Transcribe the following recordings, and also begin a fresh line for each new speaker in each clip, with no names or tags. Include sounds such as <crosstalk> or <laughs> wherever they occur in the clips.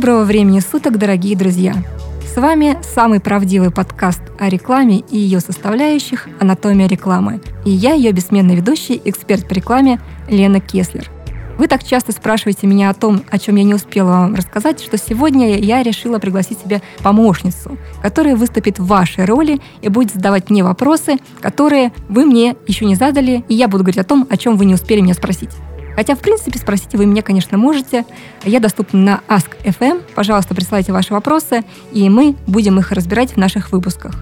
Доброго времени суток, дорогие друзья! С вами самый правдивый подкаст о рекламе и ее составляющих «Анатомия рекламы». И я, ее бессменный ведущий, эксперт по рекламе Лена Кеслер. Вы так часто спрашиваете меня о том, о чем я не успела вам рассказать, что сегодня я решила пригласить себе помощницу, которая выступит в вашей роли и будет задавать мне вопросы, которые вы мне еще не задали, и я буду говорить о том, о чем вы не успели меня спросить. Хотя, в принципе, спросить вы меня, конечно, можете. Я доступна на Ask.fm. Пожалуйста, присылайте ваши вопросы, и мы будем их разбирать в наших выпусках.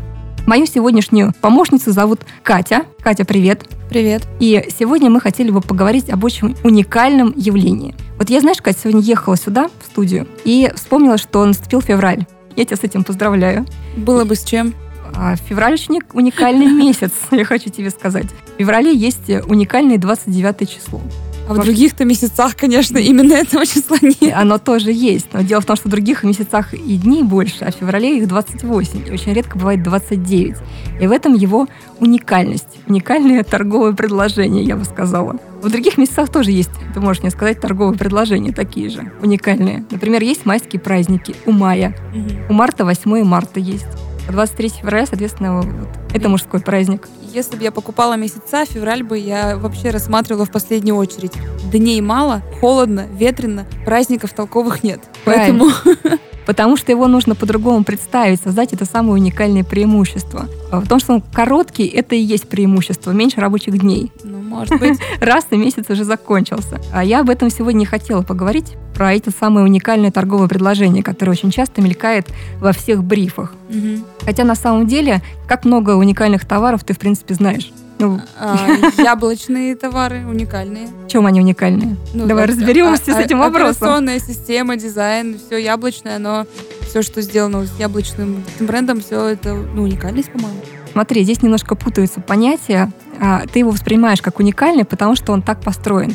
Мою сегодняшнюю помощницу зовут Катя. Катя, привет.
Привет.
И сегодня мы хотели бы поговорить об очень уникальном явлении. Вот я, знаешь, Катя, сегодня ехала сюда, в студию, и вспомнила, что наступил февраль. Я тебя с этим поздравляю.
Было бы с чем.
А февраль очень уникальный <laughs> месяц, я хочу тебе сказать. В феврале есть уникальное 29 число.
А в других-то месяцах, конечно, именно этого числа нет.
Оно тоже есть. Но дело в том, что в других месяцах и дней больше, а в феврале их 28. И очень редко бывает 29. И в этом его уникальность. Уникальное торговое предложение, я бы сказала. В других месяцах тоже есть, ты можешь мне сказать, торговые предложения такие же, уникальные. Например, есть майские праздники у мая. Угу. У марта 8 марта есть. 23 февраля, соответственно, вот, это мужской праздник.
Если бы я покупала месяца, февраль бы я вообще рассматривала в последнюю очередь. Дней мало, холодно, ветрено, праздников толковых нет.
Правильно. Поэтому <laughs> потому что его нужно по-другому представить, создать это самое уникальное преимущество. В том, что он короткий, это и есть преимущество, меньше рабочих дней.
Ну, может быть. <laughs>
Раз и месяц уже закончился. А я об этом сегодня не хотела поговорить, про это самое уникальное торговое предложение, которое очень часто мелькает во всех брифах. Угу. Хотя на самом деле, как много уникальных товаров ты, в принципе, знаешь.
Ну, а, <laughs> яблочные товары уникальные.
В чем они уникальные? Ну, Давай так, разберемся а, с этим вопросом.
Операционная система, дизайн, все яблочное, но все, что сделано с яблочным брендом, все это ну, уникальность, по-моему.
Смотри, здесь немножко путаются понятия. А, ты его воспринимаешь как уникальный, потому что он так построен,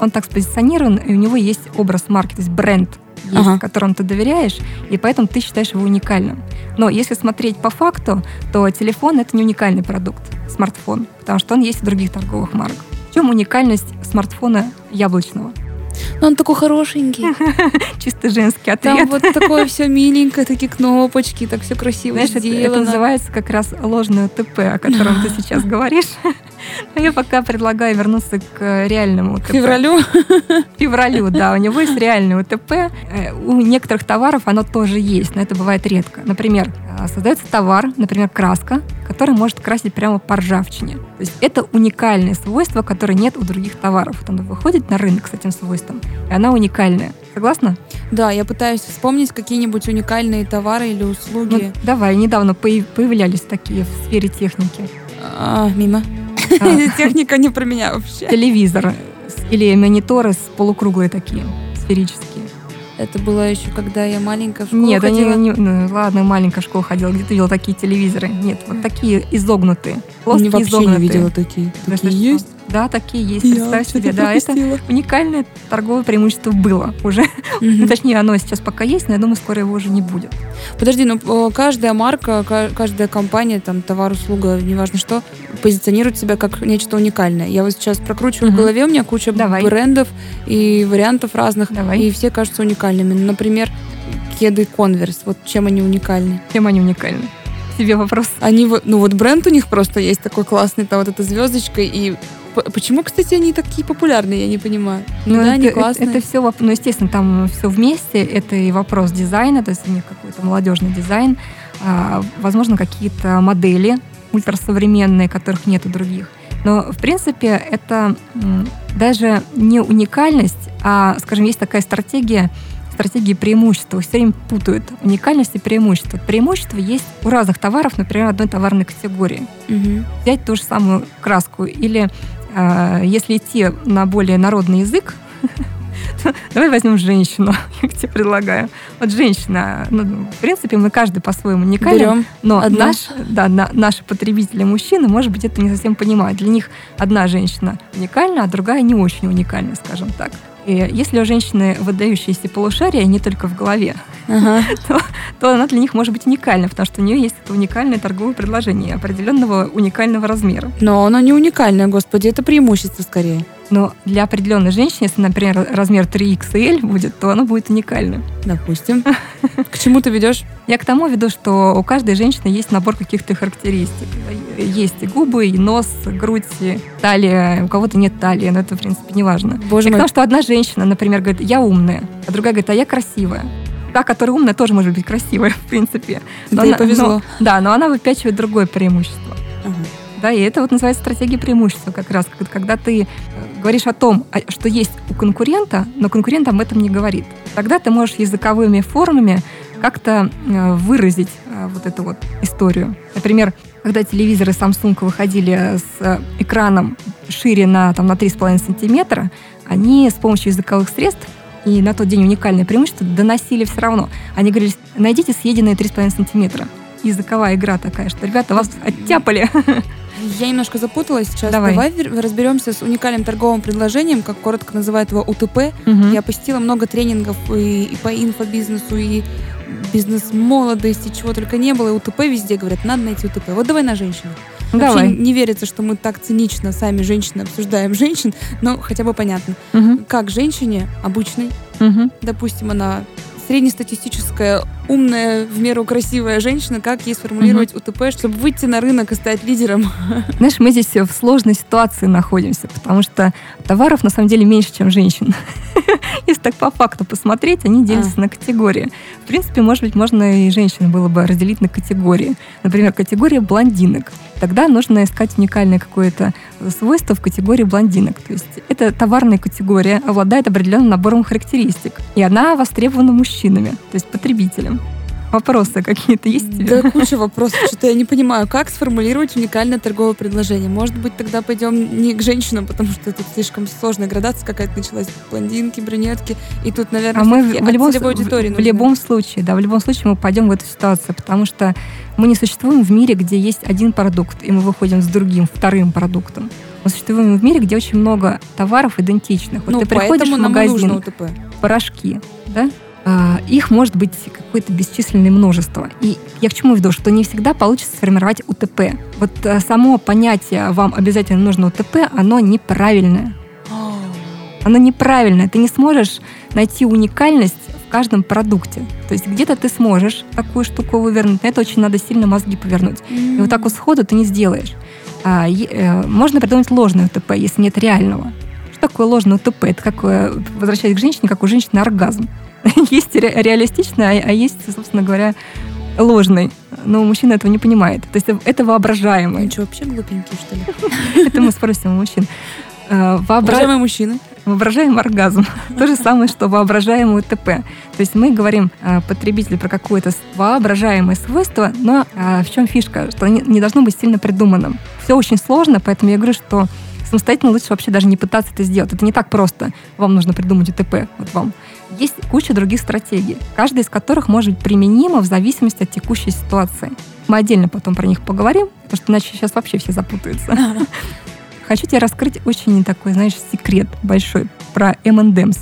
он так спозиционирован, и у него есть образ марки, то есть бренд есть, ага. которому ты доверяешь, и поэтому ты считаешь его уникальным. Но если смотреть по факту, то телефон это не уникальный продукт, смартфон, потому что он есть в других торговых марок. В чем уникальность смартфона яблочного?
Но он такой хорошенький. <laughs>
Чисто женский ответ.
Там вот такое все миленькое, такие кнопочки, так все красиво Знаешь,
сделано. Это, это называется как раз ложное ТП, о котором ты <laughs> сейчас говоришь. Но я пока предлагаю вернуться к реальному УТП.
Февралю?
Февралю, да. У него есть реальный УТП. Э, у некоторых товаров оно тоже есть, но это бывает редко. Например, э, создается товар, например, краска, который может красить прямо по ржавчине. То есть это уникальное свойство, которое нет у других товаров. Вот оно выходит на рынок с этим свойством, и она уникальная. Согласна?
Да, я пытаюсь вспомнить какие-нибудь уникальные товары или услуги.
Ну, давай, недавно появлялись такие в сфере техники.
А, мимо. Техника не про меня вообще.
Телевизор или мониторы с полукруглые такие, сферические.
Это было еще, когда я маленькая в школу
Нет,
ходила?
Они, не, ну, ладно, маленькая в школу ходила. Где ты видела такие телевизоры? Нет, вот такие изогнутые.
Плоские, вообще изогнутые. не видела такие. Такие есть?
Да, такие есть. Я Представь себе, да, это уникальное торговое преимущество было уже. Угу. <laughs> точнее, оно сейчас пока есть, но я думаю, скоро его уже не будет.
Подожди, ну каждая марка, каждая компания, там, товар, услуга, неважно что, позиционирует себя как нечто уникальное. Я вот сейчас прокручиваю угу. в голове, у меня куча Давай. брендов и вариантов разных, Давай. и все кажутся уникальными. Ну, например, кеды Converse, вот чем они уникальны?
Чем они уникальны? Тебе вопрос.
Они вот, ну вот бренд у них просто есть такой классный, там вот эта звездочка, и Почему, кстати, они такие популярные, я не понимаю.
Ну, ну да, это, они классные. Это, это все, ну, естественно, там все вместе. Это и вопрос дизайна, то есть у них какой-то молодежный дизайн, а, возможно, какие-то модели ультрасовременные, которых нет у других. Но, в принципе, это даже не уникальность, а, скажем, есть такая стратегия, стратегии преимущества. Все время путают уникальность и преимущество. Преимущество есть у разных товаров, например, одной товарной категории. Угу. Взять ту же самую краску или если идти на более народный язык, <laughs> давай возьмем женщину, <laughs> я тебе предлагаю. Вот женщина, ну, в принципе, мы каждый по-своему уникален, Берем но наш, да, на, наши потребители мужчины, может быть, это не совсем понимают. Для них одна женщина уникальна, а другая не очень уникальна, скажем так. И если у женщины выдающиеся полушария не только в голове, ага. <laughs> то, то она для них может быть уникальна, потому что у нее есть это уникальное торговое предложение определенного уникального размера.
Но оно не уникальное, господи, это преимущество скорее.
Но для определенной женщины, если, например, размер 3XL будет, то оно будет уникальным.
Допустим. <laughs> К чему ты ведешь?
Я к тому веду, что у каждой женщины есть набор каких-то характеристик. Есть и губы, и нос, грудь, и талия. У кого-то нет талии, но это, в принципе, не важно. Боже мой. Потому что одна женщина, например, говорит, я умная, а другая говорит, а я красивая. Та, которая умная, тоже может быть красивая, <laughs> в принципе.
Но да, она, повезло. Но,
да, но она выпячивает другое преимущество. Ага. Да, и это вот называется стратегия преимущества как раз, когда ты э, говоришь о том, а, что есть у конкурента, но конкурент об этом не говорит. Тогда ты можешь языковыми формами как-то э, выразить э, вот эту вот историю. Например, когда телевизоры Samsung выходили с экраном шире на, там, на 3,5 сантиметра, они с помощью языковых средств и на тот день уникальное преимущество доносили все равно. Они говорили, найдите съеденные 3,5 сантиметра. Языковая игра такая, что ребята вас оттяпали. <laughs>
Я немножко запуталась сейчас. Давай. Давай разберемся с уникальным торговым предложением, как коротко называют его УТП. Угу. Я посетила много тренингов и, и по инфобизнесу, и бизнес-молодости, чего только не было. И УТП везде говорят, надо найти УТП. Вот давай на женщину. Давай. Вообще не верится, что мы так цинично сами женщины обсуждаем <laughs> женщин, но хотя бы понятно. Угу. Как женщине обычной, угу. допустим, она среднестатистическая, умная, в меру красивая женщина, как ей сформулировать угу. УТП, чтобы выйти на рынок и стать лидером? <laughs>
Знаешь, мы здесь в сложной ситуации находимся, потому что товаров на самом деле меньше, чем женщин. <laughs> Если так по факту посмотреть, они делятся а. на категории. В принципе, может быть, можно и женщин было бы разделить на категории. Например, категория блондинок. Тогда нужно искать уникальное какое-то свойство в категории блондинок. То есть это товарная категория, обладает определенным набором характеристик. И она востребована мужчинами, то есть потребителем. Вопросы какие-то есть у
тебя? Да, куча вопросов. Что-то я не понимаю, как сформулировать уникальное торговое предложение. Может быть, тогда пойдем не к женщинам, потому что тут слишком сложная градация какая-то началась. Блондинки, брюнетки. И тут, наверное,
а мы в, любом, в, в любом случае, да, в любом случае мы пойдем в эту ситуацию, потому что мы не существуем в мире, где есть один продукт, и мы выходим с другим, вторым продуктом. Мы существуем в мире, где очень много товаров идентичных.
Вот ну, ты приходишь в магазин,
порошки, да? А, их может быть какое-то бесчисленное множество. И я к чему веду, что не всегда получится сформировать УТП. Вот а, само понятие «вам обязательно нужно УТП», оно неправильное. Оно неправильное. Ты не сможешь найти уникальность в каждом продукте. То есть где-то ты сможешь такую штуку вывернуть, но это очень надо сильно мозги повернуть. И вот так вот сходу ты не сделаешь. А, э, можно придумать ложное УТП, если нет реального. Что такое ложное УТП? Это как, э, возвращаясь к женщине, как у женщины оргазм. <laughs> есть ре- реалистичный, а, а есть, собственно говоря, ложный. Но мужчина этого не понимает. То есть это воображаемый.
Они что, вообще глупенькие, что ли? <laughs>
это мы спросим у мужчин.
Э, воображаемый мужчина.
Воображаемый оргазм. <laughs> То же самое, что воображаемый ТП. То есть мы говорим э, потребителю про какое-то воображаемое свойство, но в чем фишка? Что не должно быть сильно придуманным. Все очень сложно, поэтому я говорю, что самостоятельно лучше вообще даже не пытаться это сделать. Это не так просто. Вам нужно придумать УТП, вот вам. Есть куча других стратегий, каждая из которых может быть применима в зависимости от текущей ситуации. Мы отдельно потом про них поговорим, потому что иначе сейчас вообще все запутаются. <laughs> Хочу тебе раскрыть очень такой, знаешь, секрет большой про M&M's.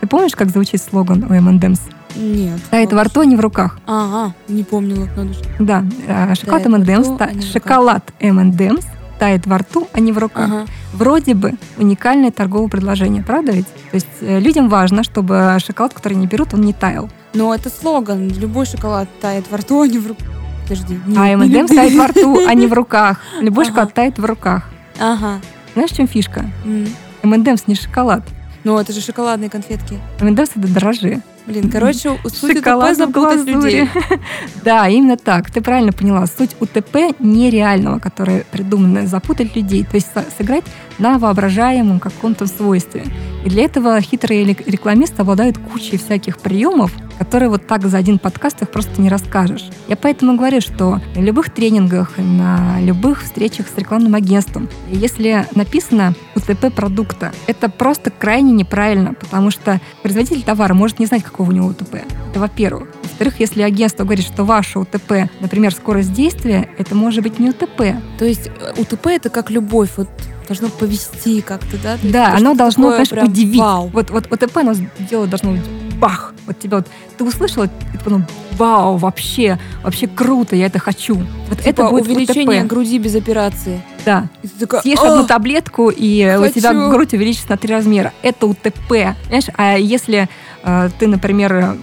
Ты помнишь, как звучит слоган у M&M's?
Нет.
Тает во рту, а не в руках.
Ага, не помнила. Надо
Да, э, шоколад M&M's, шоколад M&M's тает во рту, а не в руках. Ага. Вроде бы уникальное торговое предложение, правда ведь? То есть э, людям важно, чтобы шоколад, который они берут, он не таял.
Но это слоган. Любой шоколад тает во рту, а не в руках. Подожди.
Не, а M&M тает во рту, а не в руках. Любой ага. шоколад тает в руках.
Ага.
Знаешь, в чем фишка? Mm. M&M's не шоколад.
Ну, это же шоколадные конфетки.
M&M's это дрожжи.
Блин, короче, суть УТП запутать людей. <laughs>
да, именно так. Ты правильно поняла. Суть УТП нереального, которое придумано запутать людей. То есть сыграть на воображаемом каком-то свойстве. И для этого хитрые рекламисты обладают кучей всяких приемов, которые вот так за один подкаст их просто не расскажешь. Я поэтому говорю, что на любых тренингах, на любых встречах с рекламным агентством, если написано УТП продукта, это просто крайне неправильно, потому что производитель товара может не знать, какого у него УТП. Это во-первых. Во-вторых, если агентство говорит, что ваше УТП, например, скорость действия, это может быть не УТП.
То есть э, УТП это как любовь, вот должно повести как-то, да?
да, оно должно, конечно, удивить. Вау. Вот, вот УТП оно дело должно быть бах. Вот тебя вот, ты услышала, и ты подумал, вау, вообще, вообще круто, я это хочу. Вот
типа
это будет
увеличение
УТП.
груди без операции.
Да.
И ты такая,
Съешь одну таблетку, и
хочу.
у тебя грудь увеличится на три размера. Это УТП. Понимаешь? А если э, ты, например,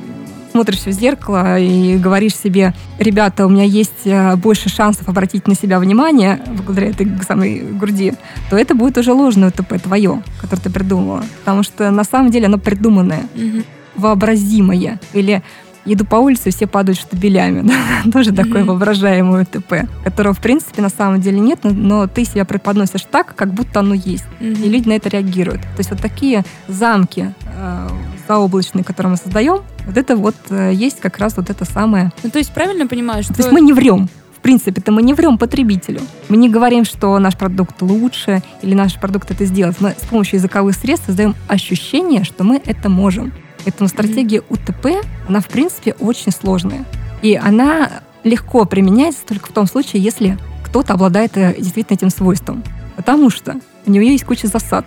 смотришься в зеркало и говоришь себе, ребята, у меня есть э, больше шансов обратить на себя внимание благодаря этой самой груди, то это будет уже ложное УТП твое, которое ты придумала. Потому что на самом деле оно придуманное,
Мгм.
вообразимое. Или иду по улице, все падают штабелями. <laughs> да, Тоже такое
Мгм.
воображаемое УТП, которого, в принципе, на самом деле нет, но, но ты себя преподносишь так, как будто оно есть. И люди на это реагируют. То есть вот такие замки э, заоблачные, которые мы создаем, вот это вот э, есть как раз вот это самое.
Ну, то есть правильно понимаю, что...
То есть мы не врем. В принципе-то мы не врем потребителю. Мы не говорим, что наш продукт лучше или наш продукт это сделать. Мы с помощью языковых средств создаем ощущение, что мы это можем. Поэтому стратегия УТП, она в принципе очень сложная. И она легко применяется только в том случае, если кто-то обладает э, действительно этим свойством. Потому что у него есть куча засад.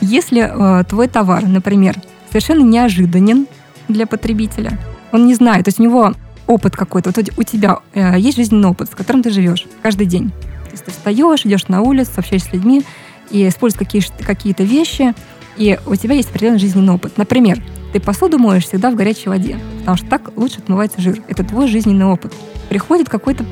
Если э, твой товар, например, совершенно неожиданен для потребителя, он не знает, то есть у него опыт какой-то, вот у тебя э, есть жизненный опыт, с которым ты живешь каждый день. То есть ты встаешь, идешь на улицу, общаешься с людьми и используешь какие- какие-то вещи, и у тебя есть определенный жизненный опыт. Например, ты посуду моешь всегда в горячей воде, потому что так лучше отмывается жир. Это твой жизненный опыт. Приходит какой-то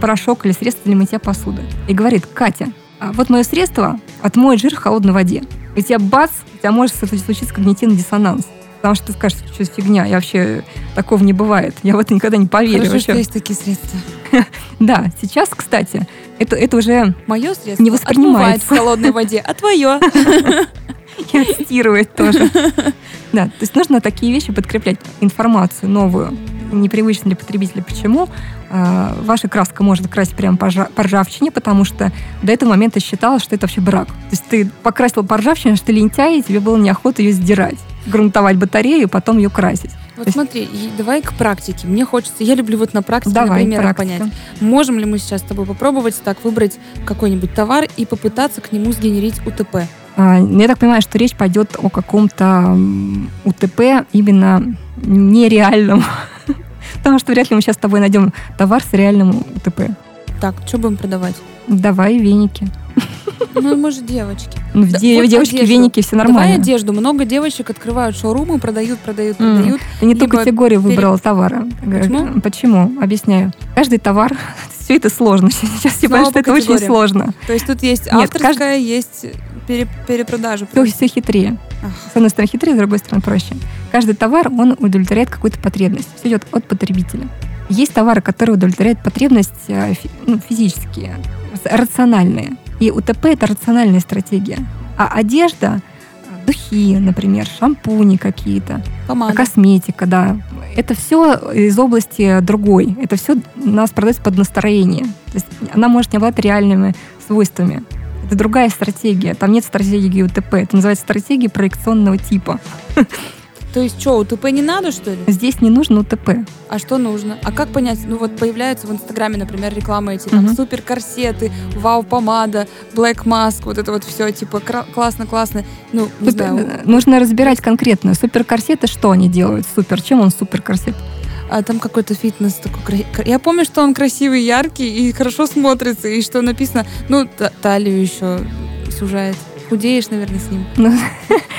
порошок или средство для мытья посуды и говорит, Катя, а вот мое средство отмоет жир в холодной воде. У тебя бац, у тебя может случиться когнитивный диссонанс. Потому что ты скажешь, что это фигня, я вообще такого не бывает. Я в это никогда не поверю.
Хорошо,
вообще.
что есть такие средства. <laughs>
Да, сейчас, кстати, это, это уже
Мое средство
Не воспринимается.
в холодной воде, а твое? <laughs>
и отстирывает тоже. <laughs> Да, то есть нужно такие вещи подкреплять, информацию новую, непривычную для потребителя. Почему? А, Ваша краска может красить прямо по ржа- по ржавчине, потому что до этого момента считалось, что это вообще брак. То есть ты покрасил по ржавчине, что ты лентяй, и тебе было неохота ее сдирать, грунтовать батарею потом ее красить.
Вот
есть-
смотри, давай к практике. Мне хочется, я люблю вот на практике,
Давай,
на примерах
практика.
понять. Можем ли мы сейчас с тобой попробовать так выбрать какой-нибудь товар и попытаться к нему сгенерить УТП?
А, Я так понимаю, что речь пойдет о каком-то УТП именно нереальном. <laughs> Потому что вряд ли мы сейчас с тобой найдем товар с реальным УТП.
Так, что будем продавать?
Давай веники.
Ну, может, девочки.
Ну,
Да,
де-
вот
девочки
одежду.
веники все
Давай
нормально.
одежду. Много девочек открывают шоурумы, продают, продают,
М.
продают.
Ты не ту категорию
пере-
выбрала товара.
Почему?
Почему? Объясняю. Каждый товар, <laughs> все это сложно. <laughs> Сейчас я понимаю, что это очень сложно.
То есть тут есть
Нет,
авторская, есть пере- перепродажа.
Все, все хитрее.
Ах.
С одной стороны хитрее, с другой стороны проще. Каждый товар, он удовлетворяет какую-то потребность. Все идет от потребителя. Есть товары, которые удовлетворяют потребность э, ну, физические, рациональные. И УТП – это рациональная стратегия. А одежда, э, духи, например, шампуни какие-то,
Помада.
косметика, да. Это все из области другой. Это все нас продается под настроение. То есть она может не обладать реальными свойствами. Это другая стратегия. Там нет стратегии УТП. Это называется стратегия проекционного типа. <laughs>
То есть что, УТП не надо, что ли?
Здесь не нужно УТП.
А что нужно? А как понять? Ну вот появляются в Инстаграме, например, рекламы эти, там,
Мгм.
супер корсеты, вау помада, Black Mask, вот это вот все, типа, классно-классно. Ну, не
Тут,
знаю,
э, нужно разбирать конкретно. Суперкорсеты, что они делают? Супер. Чем он суперкорсет?
а там какой-то фитнес такой. Я помню, что он красивый, яркий и хорошо смотрится, и что написано, ну, та- талию еще сужает. Худеешь, наверное, с ним. <laughs>
Ну,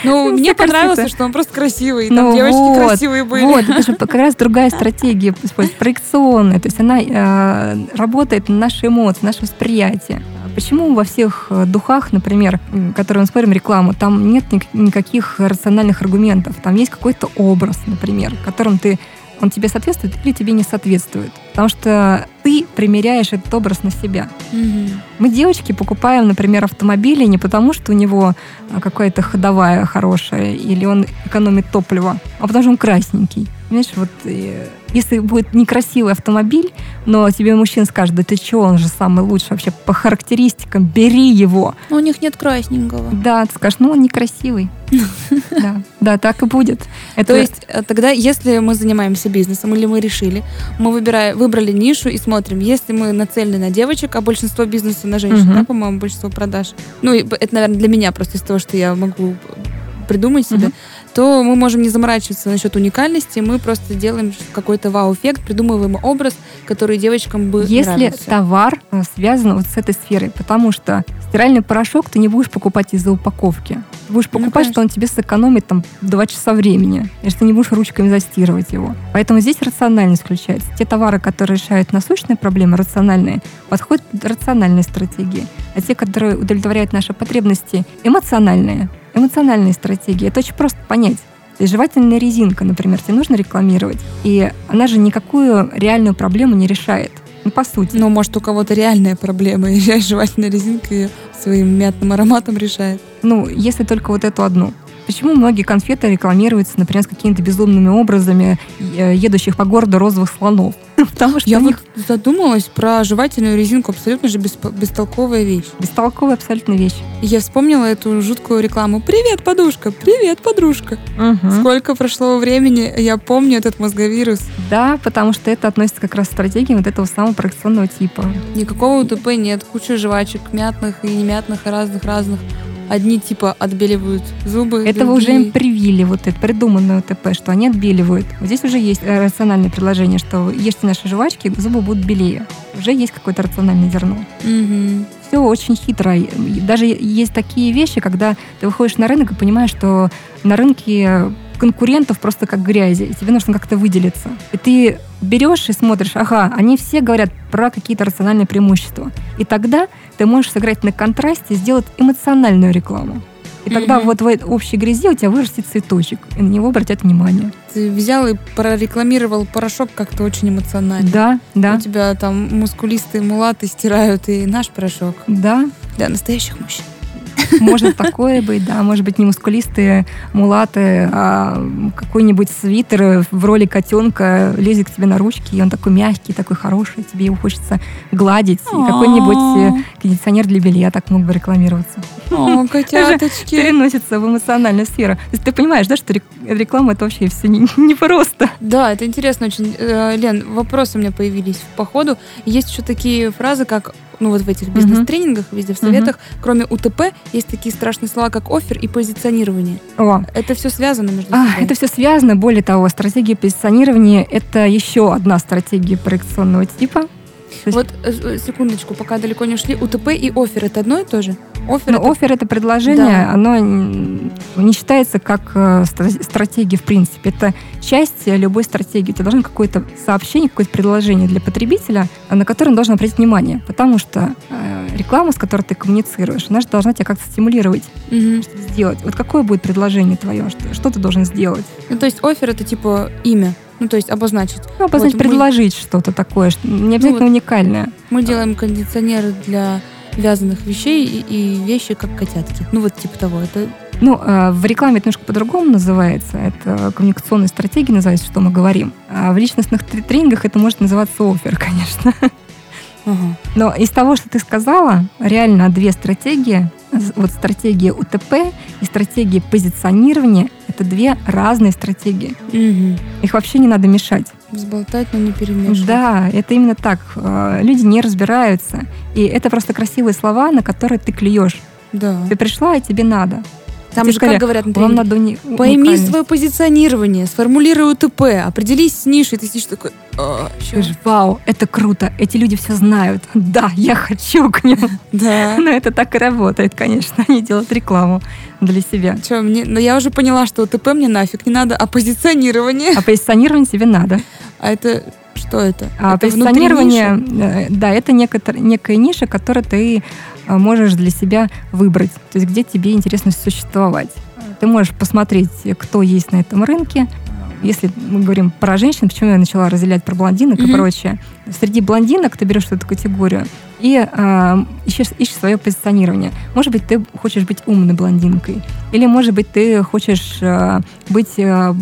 Ну, <laughs> мне понравился, что он просто красивый, и
Ну
там девочки
вот,
красивые были.
Вот, это же <laughs> как раз другая стратегия, используется, проекционная. То есть она э, работает на наши эмоции, наше восприятие. Почему во всех э, духах, например, которые мы смотрим рекламу, там нет ник- никаких рациональных аргументов. Там есть какой-то образ, например, которым ты он тебе соответствует или тебе не соответствует. Потому что ты примеряешь этот образ на себя.
Мгм.
Мы, девочки, покупаем, например, автомобили не потому, что у него а, какая-то ходовая хорошая или он экономит топливо, а потому что он красненький. Понимаешь, вот э, если будет некрасивый автомобиль, но тебе мужчина скажет, да ты что, он же самый лучший вообще по характеристикам, бери его.
Но у них нет красненького.
Да, ты скажешь, ну он некрасивый. <laughs> Да, да, так и будет.
То есть э, тогда, если мы занимаемся бизнесом или мы решили, мы выбираем, выбрали нишу и смотрим, если мы нацелены на девочек, а большинство бизнеса на женщин,
Мгм.
да, по-моему, большинство продаж. Ну, это, наверное, для меня просто из того, что я могу придумать себе,
Мгм.
то мы можем не заморачиваться насчет уникальности, мы просто делаем какой-то вау-эффект, придумываем образ, который девочкам бы
Если
нравился.
товар э, связан вот с этой сферой, потому что стиральный порошок ты не будешь покупать из-за упаковки. Ты будешь ну, покупать, ну, что он тебе сэкономит там 2 часа времени, если ты не будешь ручками застирывать его. Поэтому здесь рациональность включается. Те товары, которые решают насущные проблемы, рациональные, подходят под рациональные стратегии. А те, которые удовлетворяют наши потребности, эмоциональные. Эмоциональные стратегии. Это очень просто понять. То есть жевательная резинка, например, тебе нужно рекламировать, и она же никакую реальную проблему не решает. Ну, по сути.
Ну, может, у кого-то реальная проблема, <laughs> и жевательная резинка ее своим мятным ароматом решает.
Ну, если только вот эту одну. Почему многие конфеты рекламируются, например, с какими-то безумными образами э, едущих по городу розовых слонов? <laughs>
Потому что Я них... вот задумалась про жевательную резинку. Абсолютно же бестолковая вещь.
Бестолковая абсолютно вещь.
Я вспомнила эту жуткую рекламу. «Привет, подушка! Привет, подружка!» угу. Сколько прошло времени, я помню этот мозговирус.
Да, потому что это относится как раз к стратегии вот этого самого проекционного типа.
Никакого УТП нет. Куча жвачек, мятных и немятных, и разных-разных. Одни типа отбеливают зубы.
Этого другие... уже им привили, вот это придуманное УТП, что они отбеливают. Вот здесь уже есть э, рациональное предложение, что ешьте наши жвачки, зубы будут белее. Уже есть какое-то рациональное зерно.
Угу.
Все очень хитро. Даже есть такие вещи, когда ты выходишь на рынок и понимаешь, что на рынке конкурентов просто как грязи, и тебе нужно как-то выделиться. И ты берешь и смотришь, ага, они все говорят про какие-то рациональные преимущества. И тогда ты можешь сыграть на контрасте, сделать эмоциональную рекламу. И тогда mm-hmm. вот в этой общей грязи у тебя вырастет цветочек, и на него обратят внимание.
Ты взял и прорекламировал порошок как-то очень эмоционально.
Да, да.
У тебя там мускулистые мулаты стирают и наш порошок.
Да.
Для настоящих мужчин.
Может такое быть, да. Может быть, не мускулистые мулаты, а какой-нибудь свитер в роли котенка лезет к тебе на ручки, и он такой мягкий, такой хороший, тебе его хочется гладить. И какой-нибудь э, кондиционер для белья так мог бы рекламироваться.
О, <laughs> котяточки.
Переносится в эмоциональную сферу. То есть ты понимаешь, да, что реклама это вообще все непросто.
Не да, это интересно очень. Э, Лен, вопросы у меня появились по ходу. Есть еще такие фразы, как ну вот в этих бизнес-тренингах, везде в советах, uh-huh. кроме УТП, есть такие страшные слова, как офер и позиционирование.
О.
Это все связано между а,
собой. Это все связано. Более того, стратегия позиционирования – это еще одна стратегия проекционного типа. <laughs>
Вот э, э, секундочку, пока далеко не ушли. УТП и офер это одно и то же?
Офер, это... офер это предложение, да. оно не считается как э, стратегия в принципе. Это часть любой стратегии. Ты должен какое-то сообщение, какое-то предложение для потребителя, на которое он должен обратить внимание. Потому что реклама, с которой ты коммуницируешь, она же должна тебя как-то стимулировать, угу. что сделать. Вот какое будет предложение твое, что, что ты должен сделать?
Ну, то есть офер это типа имя. Ну, то есть обозначить.
Ну, обозначить, вот предложить мы... что-то такое, что не обязательно ну, вот уникальное.
Мы делаем кондиционеры для вязаных вещей и, и вещи как котятки. Ну, вот типа того. Это
ну, э, в рекламе это немножко по-другому называется. Это коммуникационная стратегия называется, что мы говорим. А в личностных тренингах это может называться офер, <laughs> конечно. Угу. Но из того, что ты сказала, реально две стратегии, вот стратегия УТП и стратегия позиционирования, это две разные стратегии.
Угу.
Их вообще не надо мешать.
Взболтать, но не перемешивать.
Да, это именно так. Э, люди не разбираются. И это просто красивые слова, на которые ты клюешь.
Да.
Ты пришла, и тебе надо.
Там же как говорят на вам надо не... Пойми свое позиционирование, сформулируй УТП, определись с нишей. Ты сидишь такой,
Скажешь, вау, это круто, эти люди все знают. Да, я хочу к ним.
Да. <laughs>
Но это так и работает, конечно. Они делают рекламу для себя.
Че, мне, но я уже поняла, что УТП мне нафиг не надо, а позиционирование...
А позиционирование тебе надо.
А это что это?
А
это
позиционирование, э, да, это некотор, некая ниша, которую ты можешь для себя выбрать. То есть где тебе интересно существовать. Ты можешь посмотреть, кто есть на этом рынке. Если мы говорим про женщин, почему я начала разделять про блондинок mm-hmm. и прочее. Среди блондинок ты берешь эту категорию и э, ищешь, ищешь свое позиционирование. Может быть, ты хочешь быть умной блондинкой. Или, может быть, ты хочешь э, быть э,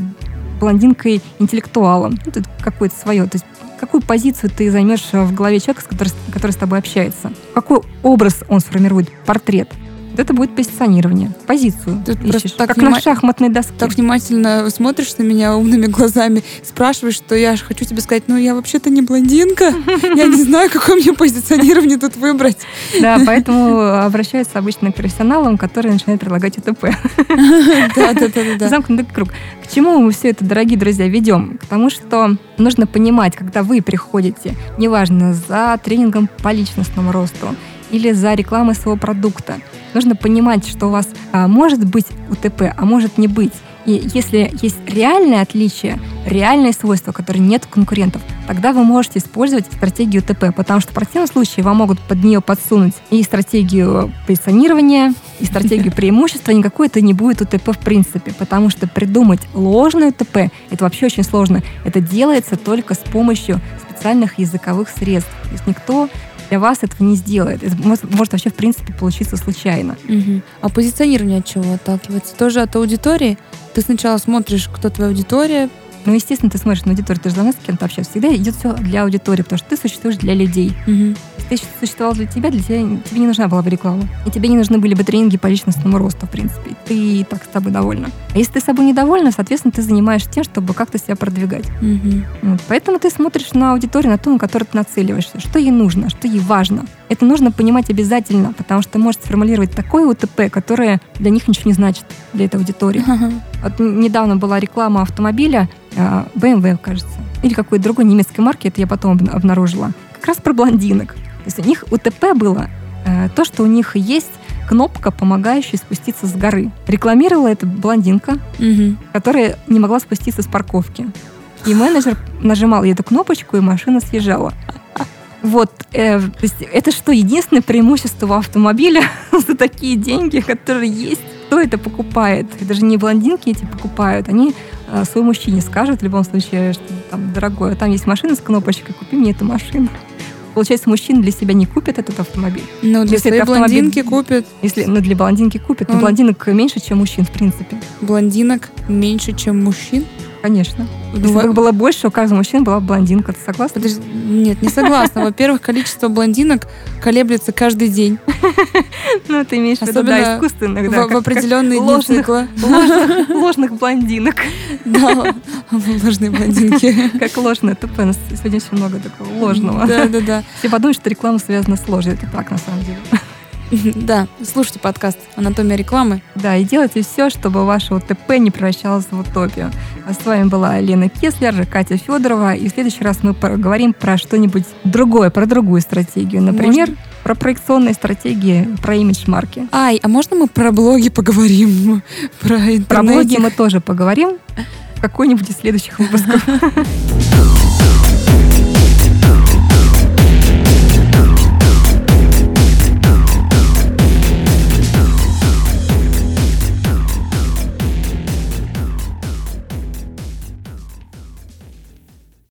блондинкой интеллектуалом. Ну, это какое-то свое. То есть какую позицию ты займешь в голове человека, который, который с тобой общается? Какой образ он сформирует, портрет? Это будет позиционирование, позицию Ты ищешь, так как на шахматной доске.
Так внимательно смотришь на меня умными глазами, спрашиваешь, что я хочу тебе сказать, ну я вообще-то не блондинка, я не знаю, какое мне позиционирование тут выбрать.
Да, поэтому обращаются обычно к профессионалам, которые начинают предлагать УТП.
Да, да, да, да.
Замкнутый круг. К чему мы все это, дорогие друзья, ведем? К тому, что нужно понимать, когда вы приходите, неважно, за тренингом по личностному росту, или за рекламой своего продукта. Нужно понимать, что у вас а, может быть УТП, а может не быть. И если есть реальное отличие, реальные свойства, которые нет конкурентов, тогда вы можете использовать стратегию УТП, потому что в противном случае вам могут под нее подсунуть и стратегию позиционирования, и стратегию <laughs> преимущества, никакой это не будет УТП в принципе, потому что придумать ложное УТП, это вообще очень сложно. Это делается только с помощью специальных языковых средств. То есть никто для вас этого не сделает. Может, может вообще, в принципе, получиться случайно.
Угу. А позиционирование от чего отталкивается? Тоже от аудитории? Ты сначала смотришь, кто твоя аудитория,
ну, естественно, ты смотришь на аудиторию, ты же должна с кем-то общаться. Всегда идет все для аудитории, потому что ты существуешь для людей. Угу. Если ты существовал для тебя, для тебя тебе не нужна была бы реклама. И тебе не нужны были бы тренинги по личностному росту, в принципе. Ты и так с тобой довольна. А если ты с собой недовольна, соответственно, ты занимаешься тем, чтобы как-то себя продвигать. Угу. Вот. Поэтому ты смотришь на аудиторию, на ту, на которую ты нацеливаешься. Что ей нужно, что ей важно. Это нужно понимать обязательно, потому что ты можешь сформулировать такое УТП, которое для них ничего не значит, для этой аудитории. Ага. Вот недавно была реклама автомобиля BMW, а, кажется, или какой-то другой немецкой марки, это я потом обнаружила, как раз про блондинок. То есть у них УТП было э, то, что у них есть кнопка, помогающая спуститься с горы. Рекламировала это блондинка, угу. которая не могла спуститься с парковки. И менеджер нажимал эту кнопочку, и машина съезжала. Вот, э, то есть это что, единственное преимущество автомобиля <laughs> за такие деньги, которые есть? Кто это покупает? Это же не блондинки эти покупают, они э, своему мужчине скажут в любом случае, что там, дорогой, там есть машина с кнопочкой, купи мне эту машину. Получается, мужчина для себя не купит этот автомобиль.
Ну, для если своей блондинки купит.
Если, ну, для блондинки купит. Но ну. блондинок меньше, чем мужчин, в принципе.
Блондинок меньше, чем мужчин?
Конечно. Если бы было больше, у каждого мужчины была блондинка. Ты согласна?
Подожди, нет, не согласна. Во-первых, количество блондинок колеблется каждый день. <laughs>
Ну, ты имеешь в виду, да, искусственных,
да. В определенные дни цикла. <laughs>
Ложных блондинок.
Да, ложные блондинки.
Как ложное ТП. Сегодня очень много такого ложного.
Да, да, да. <laughs>
Все подумают, что реклама связана с ложью. Это так, на самом деле. <laughs>
Да, слушайте подкаст «Анатомия рекламы».
Да, и делайте все, чтобы ваше УТП не превращалось в утопию. А с вами была Лена Кеслер, Катя Федорова, и в следующий раз мы поговорим про что-нибудь другое, про другую стратегию. Например, можно? про проекционные стратегии, про имидж марки.
Ай, а можно мы про блоги поговорим? <laughs>
Про, про блоги мы тоже поговорим в какой-нибудь из следующих выпусков. <laughs>